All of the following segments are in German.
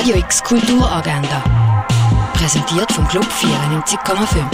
Radio X Kulturagenda. Präsentiert vom Club 94,5.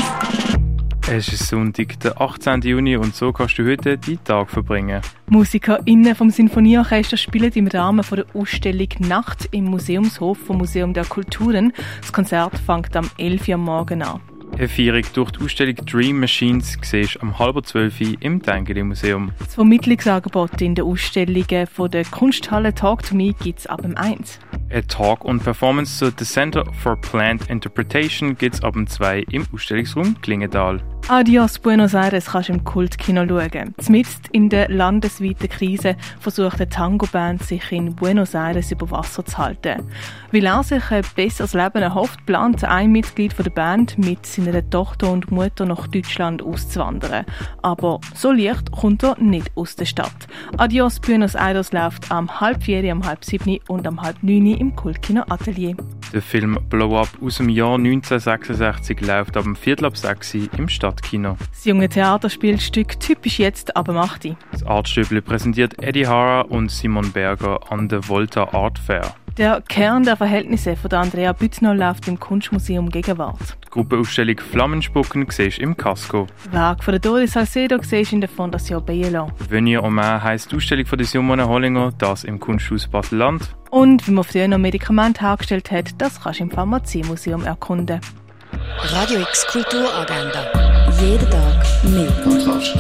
Es ist Sonntag, der 18. Juni und so kannst du heute deinen Tag verbringen. MusikerInnen vom Sinfonieorchester spielen im Rahmen der Ausstellung Nacht im Museumshof vom Museum der Kulturen. Das Konzert fängt am 11 Uhr Morgen an. Eine Feierung durch die Ausstellung Dream Machines siehst am halb zwölf im Tengeli Museum. Das Vermittlungsangebot in den Ausstellungen von der Kunsthalle Talk to Me gibt es ab dem 1. Ein Talk und Performance zu The Center for Plant Interpretation gibt es ab dem 2 im Ausstellungsraum Klingenthal. Adios Buenos Aires kannst du im Kultkino schauen. Zumindest in der landesweiten Krise versucht eine Tango-Band, sich in Buenos Aires über Wasser zu halten. Weil er sich ein besseres Leben erhofft, plant ein Mitglied der Band mit seiner Tochter und Mutter nach Deutschland auszuwandern. Aber so leicht kommt er nicht aus der Stadt. Adios Buenos Aires läuft am halb vier, am halb sieben und am halb neun im Kultkino Atelier. Der Film Blow Up aus dem Jahr 1966 läuft ab dem Viertel ab 6 im Stadtkino. Das junge Theater spielt Stück typisch jetzt aber macht die. Das Artstübli präsentiert Eddie Hara und Simon Berger an der Volta Art Fair. Der Kern der Verhältnisse von Andrea Büttner läuft im Kunstmuseum Gegenwart. Die Gruppenausstellung Flammenspucken siehst im Casco. Werk von der Doris Salcedo siehst in der Fondation Bielo. Venir Omer heisst die Ausstellung von der Simone Hollinger, das im Kunsthaus Basel-Land. Und wie man früher noch Medikamente hergestellt hat, das kannst du im Pharmaziemuseum erkunden. Radio X Kulturagenda. Jeden Tag mehr. Kontrast.